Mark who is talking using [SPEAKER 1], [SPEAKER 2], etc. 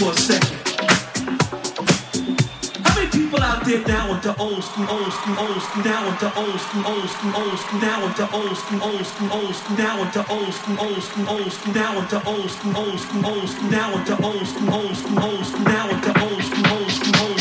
[SPEAKER 1] for a second. How
[SPEAKER 2] many people out there now with the old school, old school, old school, now with the old school, old school, old school, now with the old school, old school, old school, now with the old school, old school, old school, now with the old school, old school, old school, now with the old school, old school, old school, now with the old school, old school, old school.